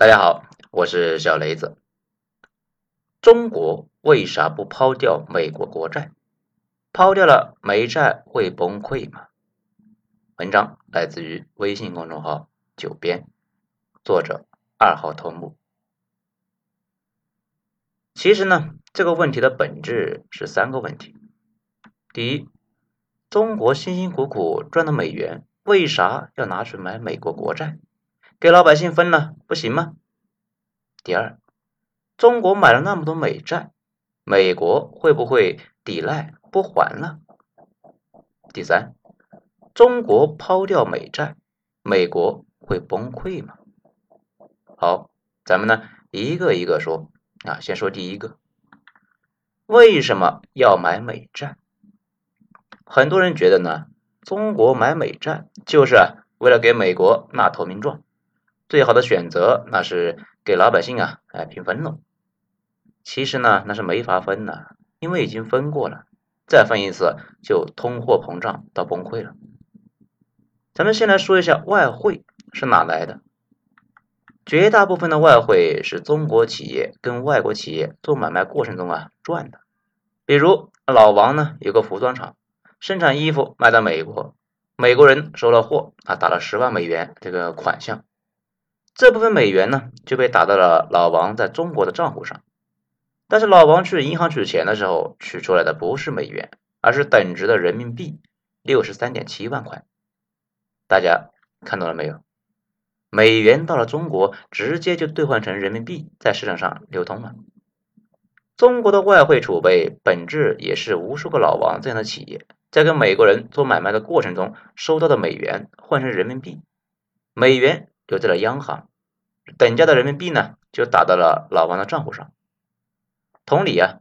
大家好，我是小雷子。中国为啥不抛掉美国国债？抛掉了美债会崩溃吗？文章来自于微信公众号“九编”，作者二号头目。其实呢，这个问题的本质是三个问题。第一，中国辛辛苦苦赚的美元，为啥要拿去买美国国债？给老百姓分了不行吗？第二，中国买了那么多美债，美国会不会抵赖不还了？第三，中国抛掉美债，美国会崩溃吗？好，咱们呢一个一个说啊，先说第一个，为什么要买美债？很多人觉得呢，中国买美债就是为了给美国纳投名状。最好的选择那是给老百姓啊，哎平分了。其实呢，那是没法分的，因为已经分过了，再分一次就通货膨胀到崩溃了。咱们先来说一下外汇是哪来的？绝大部分的外汇是中国企业跟外国企业做买卖过程中啊赚的。比如老王呢有个服装厂，生产衣服卖到美国，美国人收了货啊，打了十万美元这个款项。这部分美元呢，就被打到了老王在中国的账户上。但是老王去银行取钱的时候，取出来的不是美元，而是等值的人民币六十三点七万块。大家看到了没有？美元到了中国，直接就兑换成人民币，在市场上流通了。中国的外汇储备本质也是无数个老王这样的企业在跟美国人做买卖的过程中收到的美元换成人民币，美元。留在了央行，等价的人民币呢，就打到了老王的账户上。同理啊，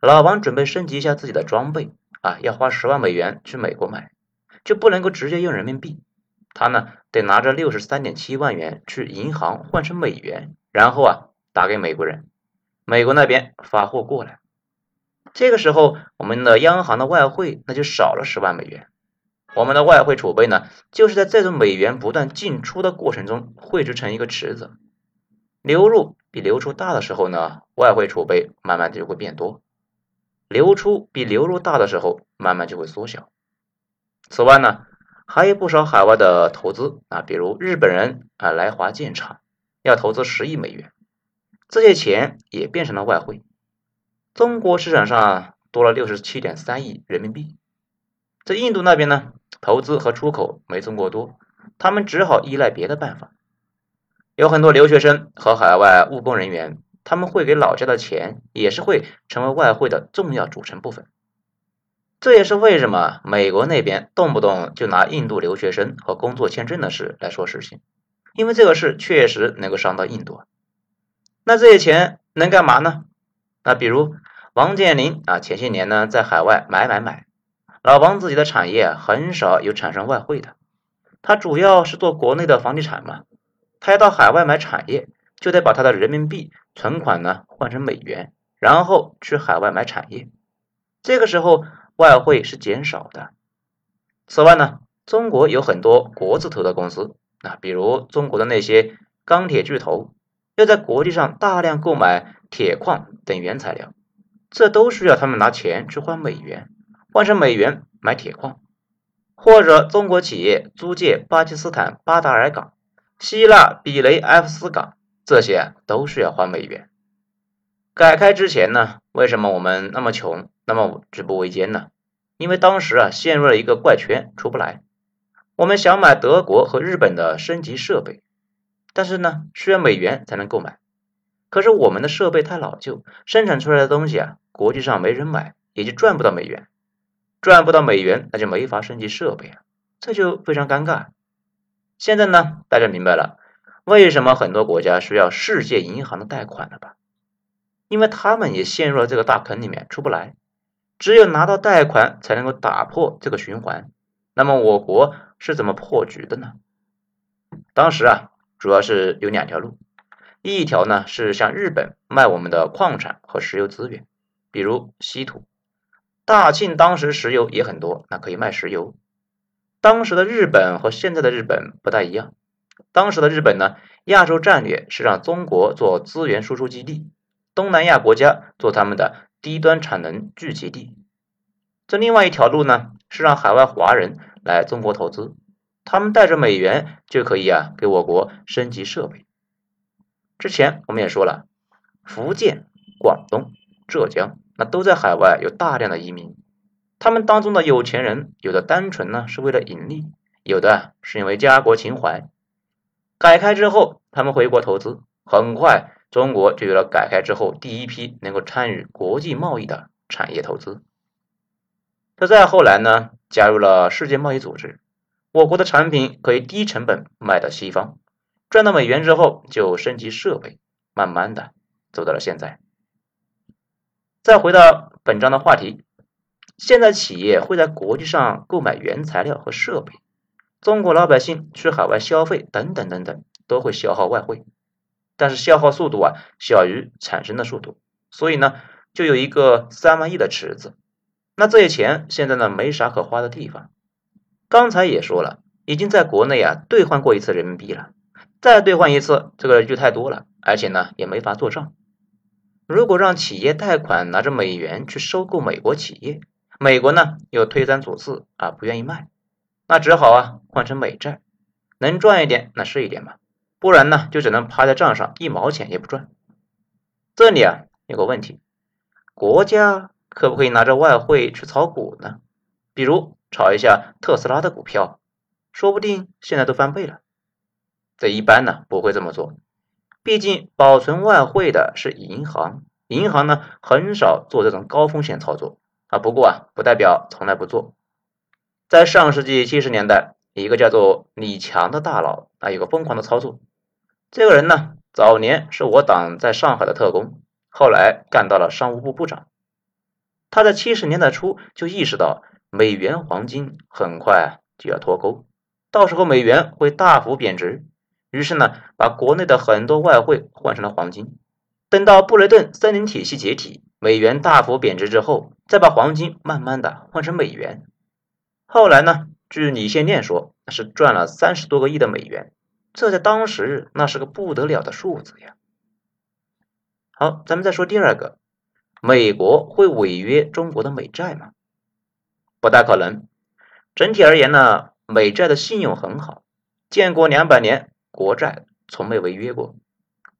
老王准备升级一下自己的装备啊，要花十万美元去美国买，就不能够直接用人民币，他呢得拿着六十三点七万元去银行换成美元，然后啊打给美国人，美国那边发货过来。这个时候，我们的央行的外汇那就少了十万美元。我们的外汇储备呢，就是在这种美元不断进出的过程中汇制成一个池子，流入比流出大的时候呢，外汇储备慢慢的就会变多；流出比流入大的时候，慢慢就会缩小。此外呢，还有不少海外的投资啊，比如日本人啊来华建厂，要投资十亿美元，这些钱也变成了外汇。中国市场上多了六十七点三亿人民币，在印度那边呢？投资和出口没增过多，他们只好依赖别的办法。有很多留学生和海外务工人员，他们会给老家的钱，也是会成为外汇的重要组成部分。这也是为什么美国那边动不动就拿印度留学生和工作签证的事来说事情，因为这个事确实能够伤到印度。那这些钱能干嘛呢？那比如王健林啊，前些年呢在海外买买买。老王自己的产业很少有产生外汇的，他主要是做国内的房地产嘛。他要到海外买产业，就得把他的人民币存款呢换成美元，然后去海外买产业。这个时候外汇是减少的。此外呢，中国有很多国字头的公司啊，比如中国的那些钢铁巨头，要在国际上大量购买铁矿等原材料，这都需要他们拿钱去换美元。换成美元买铁矿，或者中国企业租借巴基斯坦巴达尔港、希腊比雷埃夫斯港，这些都是要换美元。改开之前呢，为什么我们那么穷，那么举步维艰呢？因为当时啊陷入了一个怪圈，出不来。我们想买德国和日本的升级设备，但是呢需要美元才能购买。可是我们的设备太老旧，生产出来的东西啊，国际上没人买，也就赚不到美元。赚不到美元，那就没法升级设备啊，这就非常尴尬。现在呢，大家明白了为什么很多国家需要世界银行的贷款了吧？因为他们也陷入了这个大坑里面出不来，只有拿到贷款才能够打破这个循环。那么我国是怎么破局的呢？当时啊，主要是有两条路，一条呢是向日本卖我们的矿产和石油资源，比如稀土。大庆当时石油也很多，那可以卖石油。当时的日本和现在的日本不大一样，当时的日本呢，亚洲战略是让中国做资源输出基地，东南亚国家做他们的低端产能聚集地。这另外一条路呢，是让海外华人来中国投资，他们带着美元就可以啊，给我国升级设备。之前我们也说了，福建、广东、浙江那都在海外有大量的移民，他们当中的有钱人，有的单纯呢是为了盈利，有的是因为家国情怀。改开之后，他们回国投资，很快中国就有了改开之后第一批能够参与国际贸易的产业投资。这再后来呢，加入了世界贸易组织，我国的产品可以低成本卖到西方，赚到美元之后就升级设备，慢慢的走到了现在。再回到本章的话题，现在企业会在国际上购买原材料和设备。中国老百姓去海外消费等等等等，都会消耗外汇，但是消耗速度啊小于产生的速度，所以呢就有一个三万亿的池子。那这些钱现在呢没啥可花的地方。刚才也说了，已经在国内啊兑换过一次人民币了，再兑换一次这个就太多了，而且呢也没法做账。如果让企业贷款拿着美元去收购美国企业，美国呢又推三阻四啊不愿意卖。那只好啊换成美债，能赚一点那是一点嘛，不然呢就只能趴在账上一毛钱也不赚。这里啊有个问题，国家可不可以拿着外汇去炒股呢？比如炒一下特斯拉的股票，说不定现在都翻倍了。这一般呢不会这么做，毕竟保存外汇的是银行，银行呢很少做这种高风险操作啊。不过啊不代表从来不做。在上世纪七十年代，一个叫做李强的大佬啊，有个疯狂的操作。这个人呢，早年是我党在上海的特工，后来干到了商务部部长。他在七十年代初就意识到，美元黄金很快就要脱钩，到时候美元会大幅贬值。于是呢，把国内的很多外汇换成了黄金。等到布雷顿森林体系解体，美元大幅贬值之后，再把黄金慢慢的换成美元。后来呢？据李先念说，是赚了三十多个亿的美元，这在当时那是个不得了的数字呀。好，咱们再说第二个，美国会违约中国的美债吗？不大可能。整体而言呢，美债的信用很好，建国两百年国债从没违约过。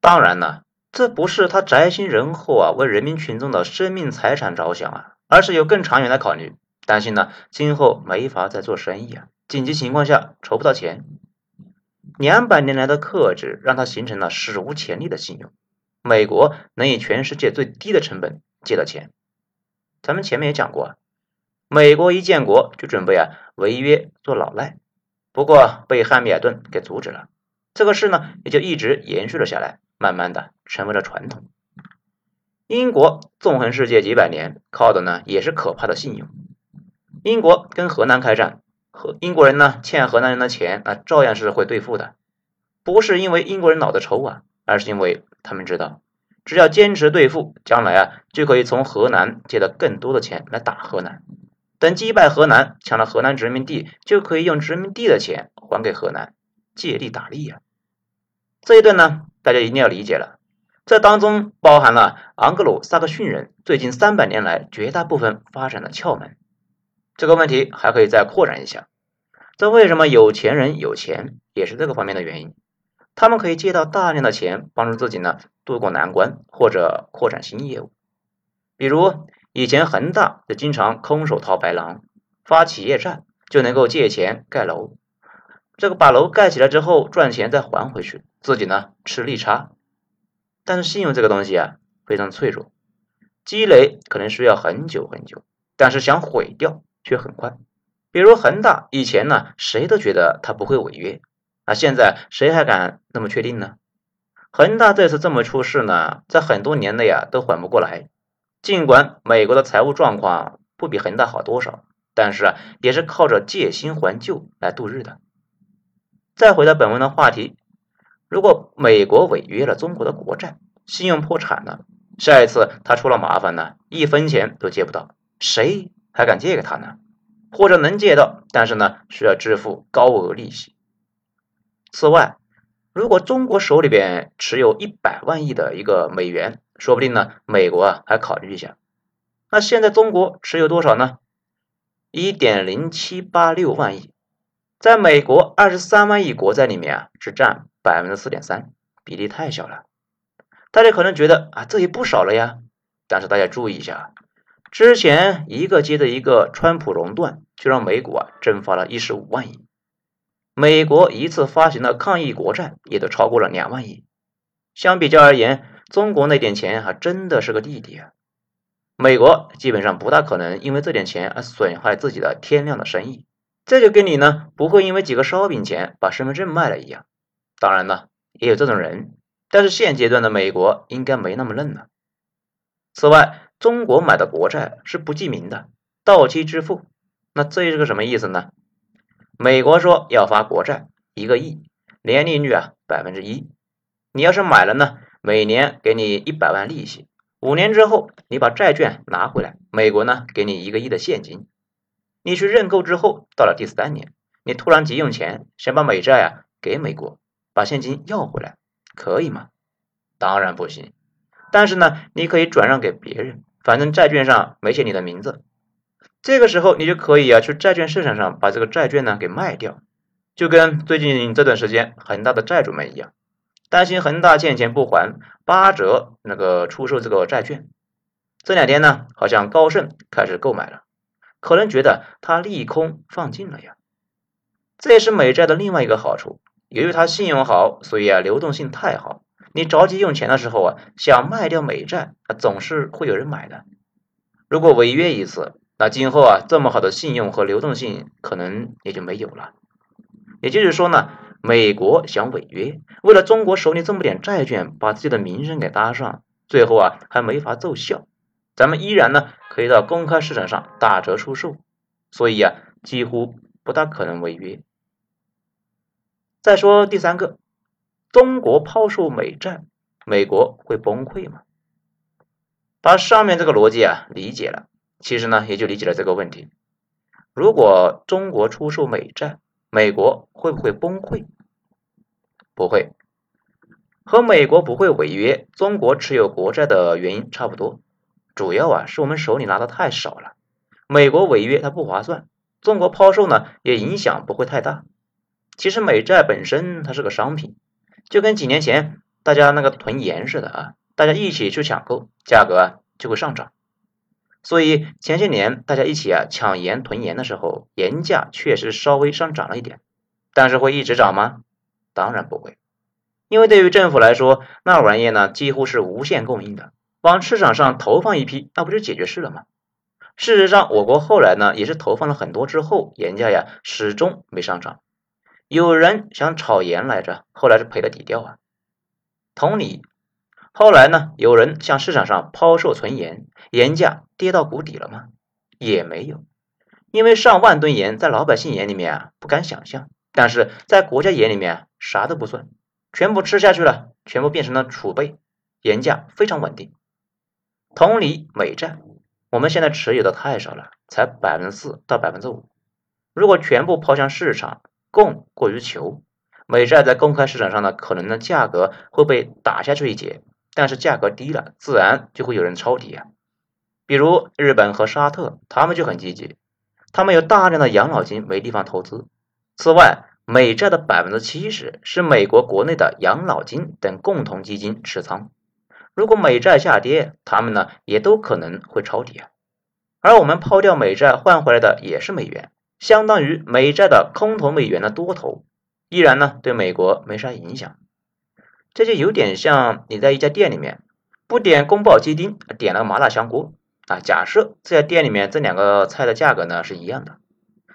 当然呢，这不是他宅心仁厚啊，为人民群众的生命财产着想啊，而是有更长远的考虑。担心呢，今后没法再做生意啊！紧急情况下筹不到钱，两百年来的克制让他形成了史无前例的信用。美国能以全世界最低的成本借到钱。咱们前面也讲过，美国一建国就准备啊违约做老赖，不过被汉密尔顿给阻止了。这个事呢也就一直延续了下来，慢慢的成为了传统。英国纵横世界几百年，靠的呢也是可怕的信用。英国跟河南开战，和英国人呢欠河南人的钱，那照样是会兑付的。不是因为英国人脑子抽啊，而是因为他们知道，只要坚持兑付，将来啊就可以从河南借到更多的钱来打河南。等击败河南，抢了河南殖民地，就可以用殖民地的钱还给河南，借力打力呀。这一段呢，大家一定要理解了，这当中包含了昂格鲁萨克逊人最近三百年来绝大部分发展的窍门。这个问题还可以再扩展一下，这为什么有钱人有钱，也是这个方面的原因。他们可以借到大量的钱，帮助自己呢渡过难关或者扩展新业务。比如以前恒大就经常空手套白狼，发企业债就能够借钱盖楼，这个把楼盖起来之后赚钱再还回去，自己呢吃利差。但是信用这个东西啊非常脆弱，积累可能需要很久很久，但是想毁掉。却很快，比如恒大以前呢，谁都觉得他不会违约，那现在谁还敢那么确定呢？恒大这次这么出事呢，在很多年内啊都缓不过来。尽管美国的财务状况不比恒大好多少，但是啊也是靠着借新还旧来度日的。再回到本文的话题，如果美国违约了中国的国债，信用破产了，下一次他出了麻烦呢，一分钱都借不到，谁？还敢借给他呢？或者能借到，但是呢，需要支付高额利息。此外，如果中国手里边持有一百万亿的一个美元，说不定呢，美国啊还考虑一下。那现在中国持有多少呢？一点零七八六万亿，在美国二十三万亿国债里面啊，只占百分之四点三，比例太小了。大家可能觉得啊，这也不少了呀。但是大家注意一下，之前一个接着一个川普熔断，就让美股啊蒸发了一十五万亿。美国一次发行的抗疫国债也都超过了两万亿。相比较而言，中国那点钱还真的是个弟弟啊。美国基本上不大可能因为这点钱而损害自己的天量的生意，这就跟你呢不会因为几个烧饼钱把身份证卖了一样。当然了，也有这种人，但是现阶段的美国应该没那么嫩了。此外，中国买的国债是不记名的，到期支付。那这是个什么意思呢？美国说要发国债一个亿，年利率啊百分之一。你要是买了呢，每年给你一百万利息。五年之后，你把债券拿回来，美国呢给你一个亿的现金。你去认购之后，到了第三年，你突然急用钱，想把美债啊给美国，把现金要回来，可以吗？当然不行。但是呢，你可以转让给别人，反正债券上没写你的名字。这个时候，你就可以啊去债券市场上把这个债券呢给卖掉，就跟最近这段时间恒大的债主们一样。担心恒大欠钱不还，八折那个出售这个债券。这两天呢，好像高盛开始购买了，可能觉得它利空放尽了呀。这也是美债的另外一个好处，由于它信用好，所以啊流动性太好。你着急用钱的时候啊，想卖掉美债啊，总是会有人买的。如果违约一次，那今后啊这么好的信用和流动性可能也就没有了。也就是说呢。美国想违约，为了中国手里这么点债券，把自己的名声给搭上，最后啊还没法奏效。咱们依然呢可以到公开市场上打折出售，所以啊几乎不大可能违约。再说第三个，中国抛售美债，美国会崩溃吗？把上面这个逻辑啊理解了，其实呢也就理解了这个问题。如果中国出售美债，美国会不会崩溃？不会，和美国不会违约，中国持有国债的原因差不多。主要啊是我们手里拿的太少了，美国违约它不划算，中国抛售呢也影响不会太大。其实美债本身它是个商品，就跟几年前大家那个囤盐似的啊，大家一起去抢购，价格就会上涨。所以前些年大家一起啊抢盐囤盐的时候，盐价确实稍微上涨了一点，但是会一直涨吗？当然不会，因为对于政府来说，那玩意呢几乎是无限供应的，往市场上投放一批，那不就解决事了吗？事实上，我国后来呢也是投放了很多之后，盐价呀始终没上涨。有人想炒盐来着，后来是赔了底掉啊。同理。后来呢？有人向市场上抛售存盐，盐价跌到谷底了吗？也没有，因为上万吨盐在老百姓眼里面啊不敢想象，但是在国家眼里面啊啥都不算，全部吃下去了，全部变成了储备，盐价非常稳定。同理，美债我们现在持有的太少了，才百分之四到百分之五，如果全部抛向市场，供过于求，美债在公开市场上呢，可能呢价格会被打下去一截。但是价格低了，自然就会有人抄底啊。比如日本和沙特，他们就很积极，他们有大量的养老金没地方投资。此外，美债的百分之七十是美国国内的养老金等共同基金持仓。如果美债下跌，他们呢也都可能会抄底啊。而我们抛掉美债换回来的也是美元，相当于美债的空头美元的多头，依然呢对美国没啥影响。这就有点像你在一家店里面不点宫保鸡丁，点了麻辣香锅啊。假设这家店里面这两个菜的价格呢是一样的，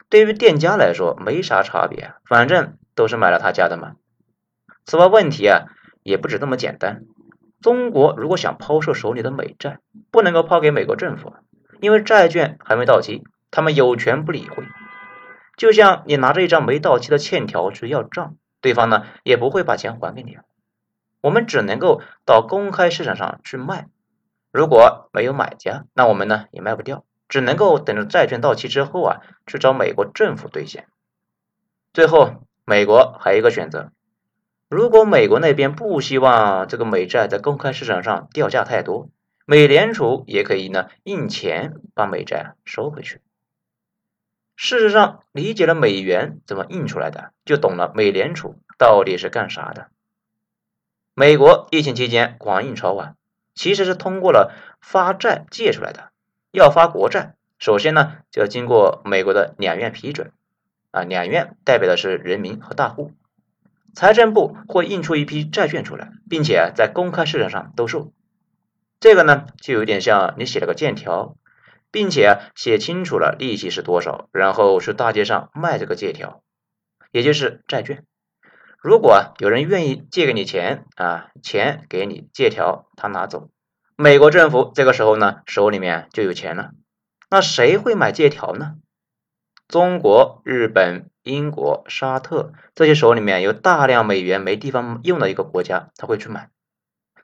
对于店家来说没啥差别，反正都是买了他家的嘛。此外，问题啊也不止这么简单。中国如果想抛售手里的美债，不能够抛给美国政府，因为债券还没到期，他们有权不理会。就像你拿着一张没到期的欠条去要账，对方呢也不会把钱还给你啊。我们只能够到公开市场上去卖，如果没有买家，那我们呢也卖不掉，只能够等着债券到期之后啊，去找美国政府兑现。最后，美国还有一个选择，如果美国那边不希望这个美债在公开市场上掉价太多，美联储也可以呢印钱把美债收回去。事实上，理解了美元怎么印出来的，就懂了美联储到底是干啥的。美国疫情期间狂印钞啊，其实是通过了发债借出来的。要发国债，首先呢就要经过美国的两院批准啊，两院代表的是人民和大户。财政部会印出一批债券出来，并且在公开市场上兜售。这个呢就有点像你写了个借条，并且写清楚了利息是多少，然后去大街上卖这个借条，也就是债券。如果有人愿意借给你钱啊，钱给你，借条他拿走，美国政府这个时候呢手里面就有钱了。那谁会买借条呢？中国、日本、英国、沙特这些手里面有大量美元没地方用的一个国家，他会去买。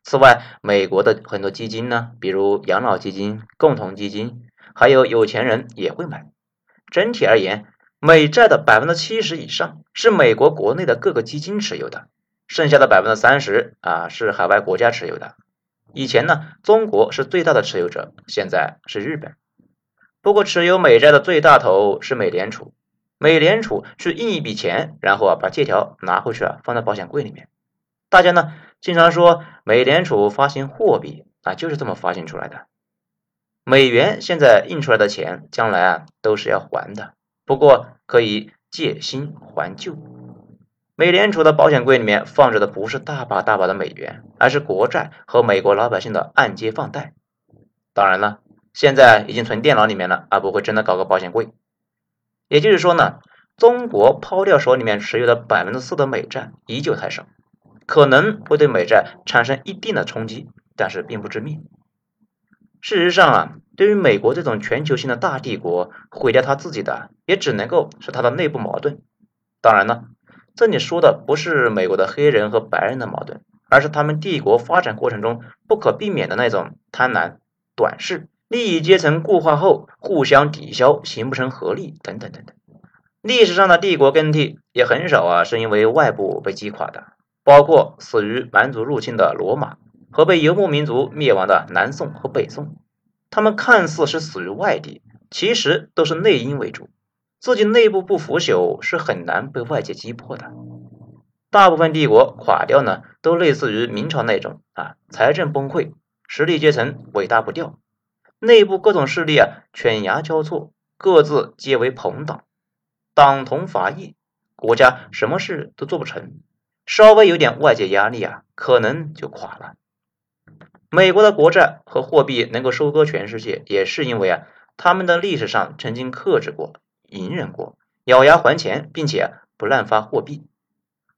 此外，美国的很多基金呢，比如养老基金、共同基金，还有有钱人也会买。整体而言。美债的百分之七十以上是美国国内的各个基金持有的，剩下的百分之三十啊是海外国家持有的。以前呢，中国是最大的持有者，现在是日本。不过，持有美债的最大头是美联储，美联储去印一笔钱，然后啊把借条拿回去啊放在保险柜里面。大家呢经常说美联储发行货币啊就是这么发行出来的。美元现在印出来的钱，将来啊都是要还的。不过可以借新还旧，美联储的保险柜里面放着的不是大把大把的美元，而是国债和美国老百姓的按揭放贷。当然了，现在已经存电脑里面了，而不会真的搞个保险柜。也就是说呢，中国抛掉手里面持有的百分之四的美债依旧太少，可能会对美债产生一定的冲击，但是并不致命。事实上啊。对于美国这种全球性的大帝国，毁掉他自己的，也只能够是他的内部矛盾。当然了，这里说的不是美国的黑人和白人的矛盾，而是他们帝国发展过程中不可避免的那种贪婪、短视、利益阶层固化后互相抵消、形不成合力等等等等。历史上的帝国更替也很少啊，是因为外部被击垮的，包括死于蛮族入侵的罗马和被游牧民族灭亡的南宋和北宋。他们看似是死于外敌，其实都是内因为主，自己内部不腐朽是很难被外界击破的。大部分帝国垮掉呢，都类似于明朝那种啊，财政崩溃，实力阶层尾大不掉，内部各种势力啊犬牙交错，各自皆为朋党，党同伐异，国家什么事都做不成，稍微有点外界压力啊，可能就垮了。美国的国债和货币能够收割全世界，也是因为啊，他们的历史上曾经克制过、隐忍过、咬牙还钱，并且不滥发货币，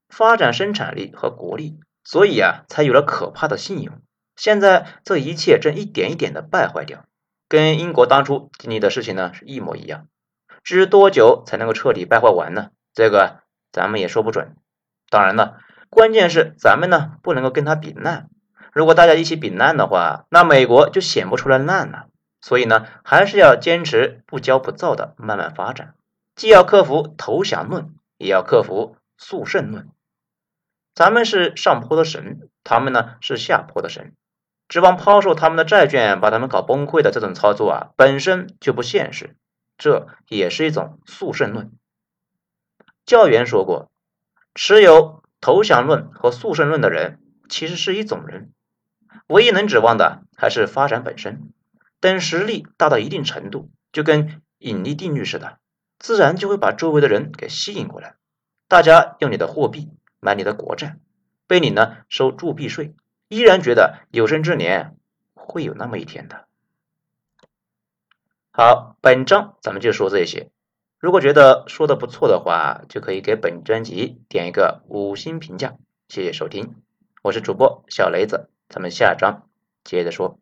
发展生产力和国力，所以啊，才有了可怕的信用。现在这一切正一点一点的败坏掉，跟英国当初经历的事情呢是一模一样。至于多久才能够彻底败坏完呢？这个咱们也说不准。当然了，关键是咱们呢不能够跟他比烂。如果大家一起比烂的话，那美国就显不出来烂了。所以呢，还是要坚持不骄不躁的慢慢发展，既要克服投降论，也要克服速胜论。咱们是上坡的神，他们呢是下坡的神，指望抛售他们的债券把他们搞崩溃的这种操作啊，本身就不现实。这也是一种速胜论。教员说过，持有投降论和速胜论的人，其实是一种人。唯一能指望的还是发展本身。等实力大到一定程度，就跟引力定律似的，自然就会把周围的人给吸引过来。大家用你的货币买你的国债，被你呢收铸币税，依然觉得有生之年会有那么一天的。好，本章咱们就说这些。如果觉得说的不错的话，就可以给本专辑点一个五星评价。谢谢收听，我是主播小雷子。咱们下章接着说。